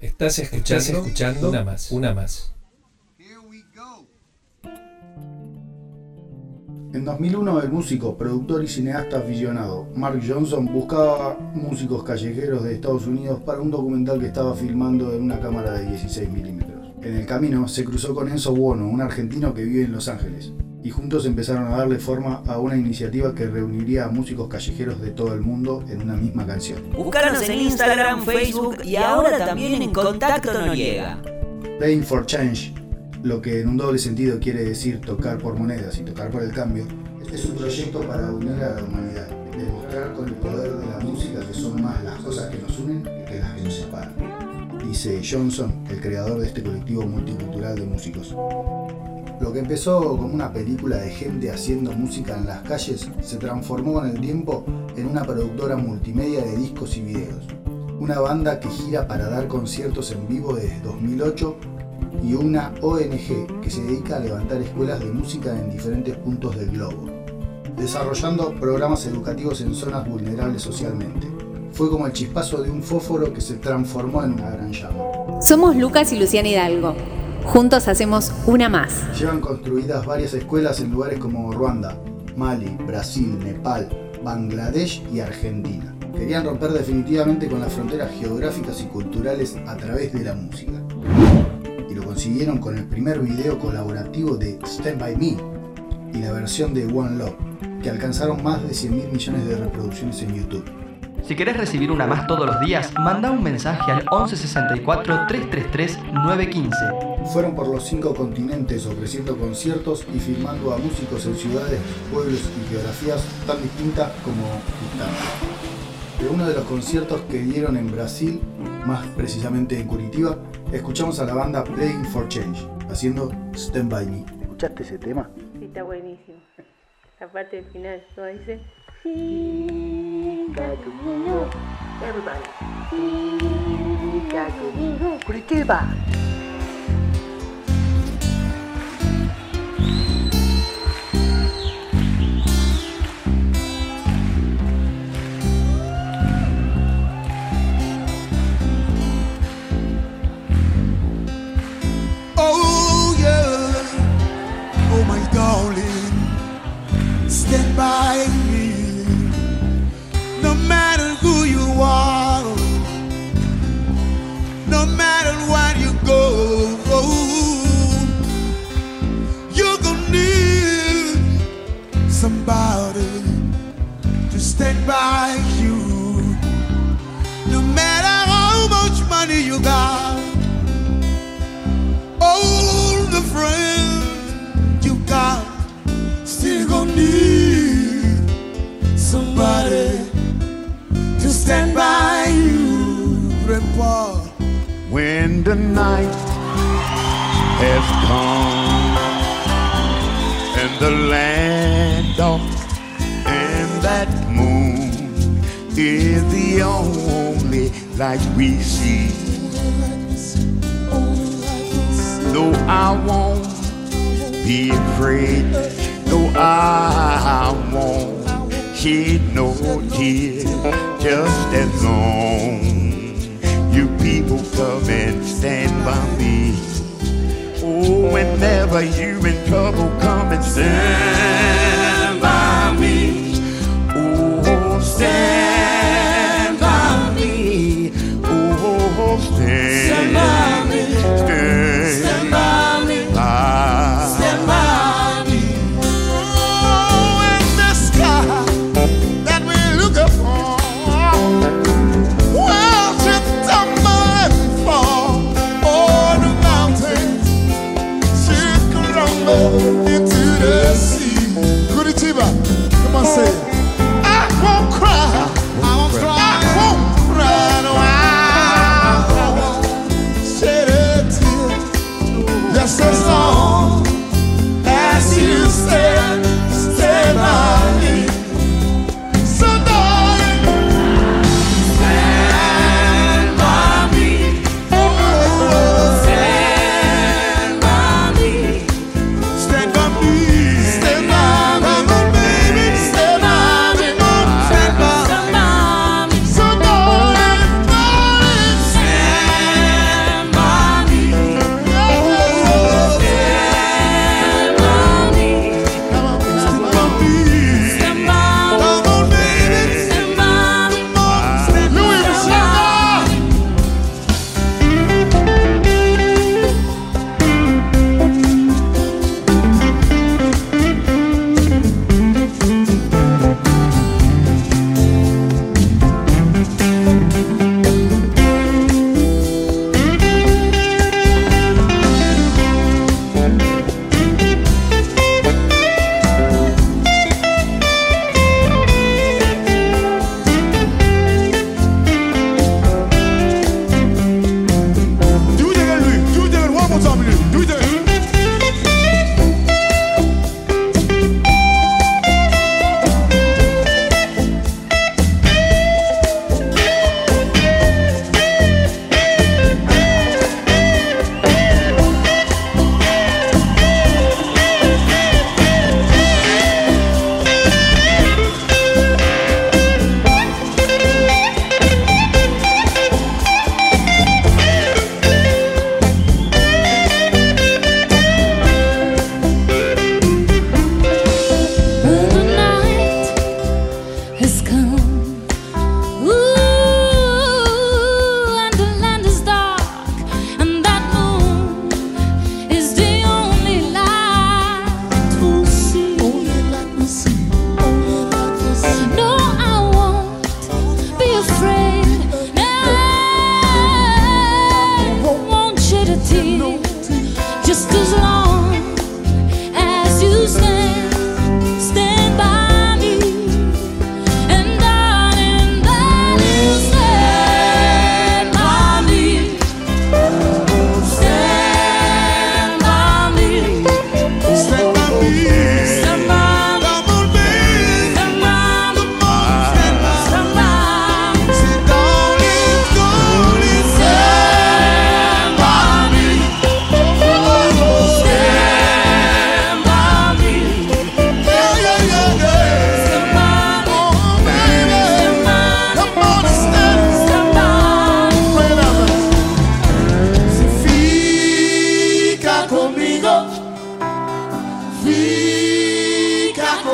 Estás escuchando, escuchando una más, una más. En 2001, el músico, productor y cineasta aficionado Mark Johnson buscaba músicos callejeros de Estados Unidos para un documental que estaba filmando en una cámara de 16 milímetros. En el camino se cruzó con Enzo Buono, un argentino que vive en Los Ángeles, y juntos empezaron a darle forma a una iniciativa que reuniría a músicos callejeros de todo el mundo en una misma canción. Búscanos en Instagram, Facebook y ahora también en Contacto Noriega. Playing for Change, lo que en un doble sentido quiere decir tocar por monedas y tocar por el cambio, es un proyecto para unir a la humanidad, demostrar con el poder de la música que son más las cosas que nos unen que las que nos separan. Dice Johnson, el creador de este colectivo multicultural de músicos. Lo que empezó como una película de gente haciendo música en las calles se transformó con el tiempo en una productora multimedia de discos y videos. Una banda que gira para dar conciertos en vivo desde 2008 y una ONG que se dedica a levantar escuelas de música en diferentes puntos del globo, desarrollando programas educativos en zonas vulnerables socialmente. Fue como el chispazo de un fósforo que se transformó en una gran llama. Somos Lucas y Luciana Hidalgo. Juntos hacemos una más. Llevan construidas varias escuelas en lugares como Ruanda, Mali, Brasil, Nepal, Bangladesh y Argentina. Querían romper definitivamente con las fronteras geográficas y culturales a través de la música. Y lo consiguieron con el primer video colaborativo de Stand By Me y la versión de One Love, que alcanzaron más de 100 mil millones de reproducciones en YouTube. Si querés recibir una más todos los días, manda un mensaje al 1164 333 915. Fueron por los cinco continentes ofreciendo conciertos y filmando a músicos en ciudades, pueblos y geografías tan distintas como distantes. De uno de los conciertos que dieron en Brasil, más precisamente en Curitiba, escuchamos a la banda Playing for Change, haciendo Stand By Me. ¿Escuchaste ese tema? Sí, está buenísimo. La parte del final, ¿no dice? Everybody. Curitiba. Darling, stand by me. No matter who you are, no matter where you go, you're gonna need somebody to stand by you. No matter how much money you got When the night has come and the land dark and that moon is the only light we see. No, I won't be afraid. No, I won't shed no tears. Just as long people come and stand by me. Oh, whenever you're in trouble, come and stand by me. Oh, stand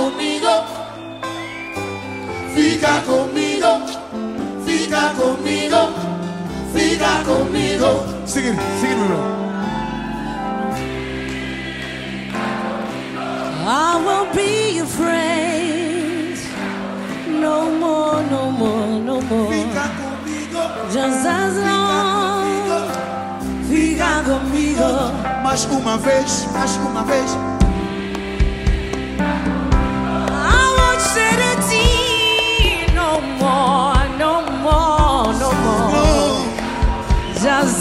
comigo, fica comigo, fica comigo, fica comigo. Sigue, sigue, meu. I won't be afraid no more, no more, no more. Fica comigo, just as long. Fica comigo. Mais uma vez, mais uma vez. no more, no more, no more. Just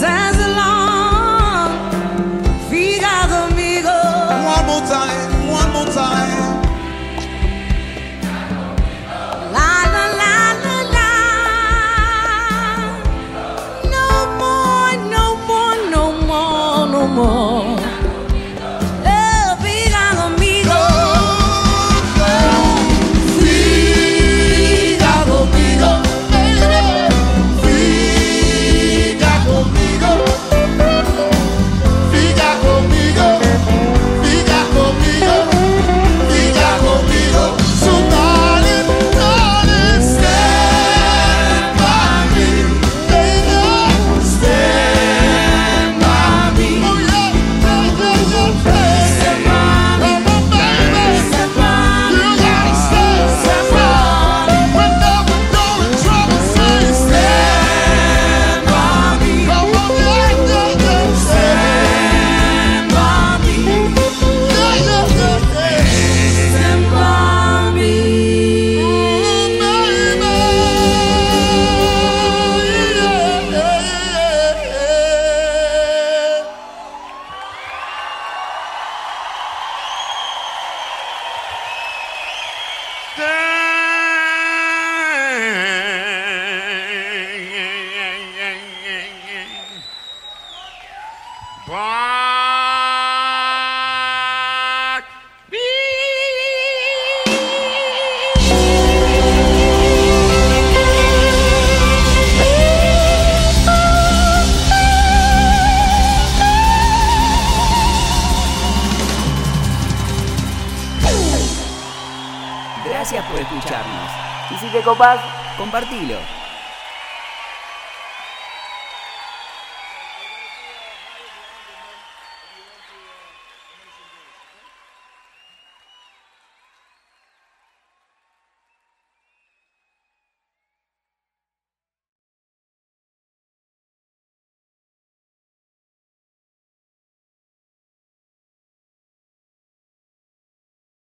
Touchdown! que copás, compartilo.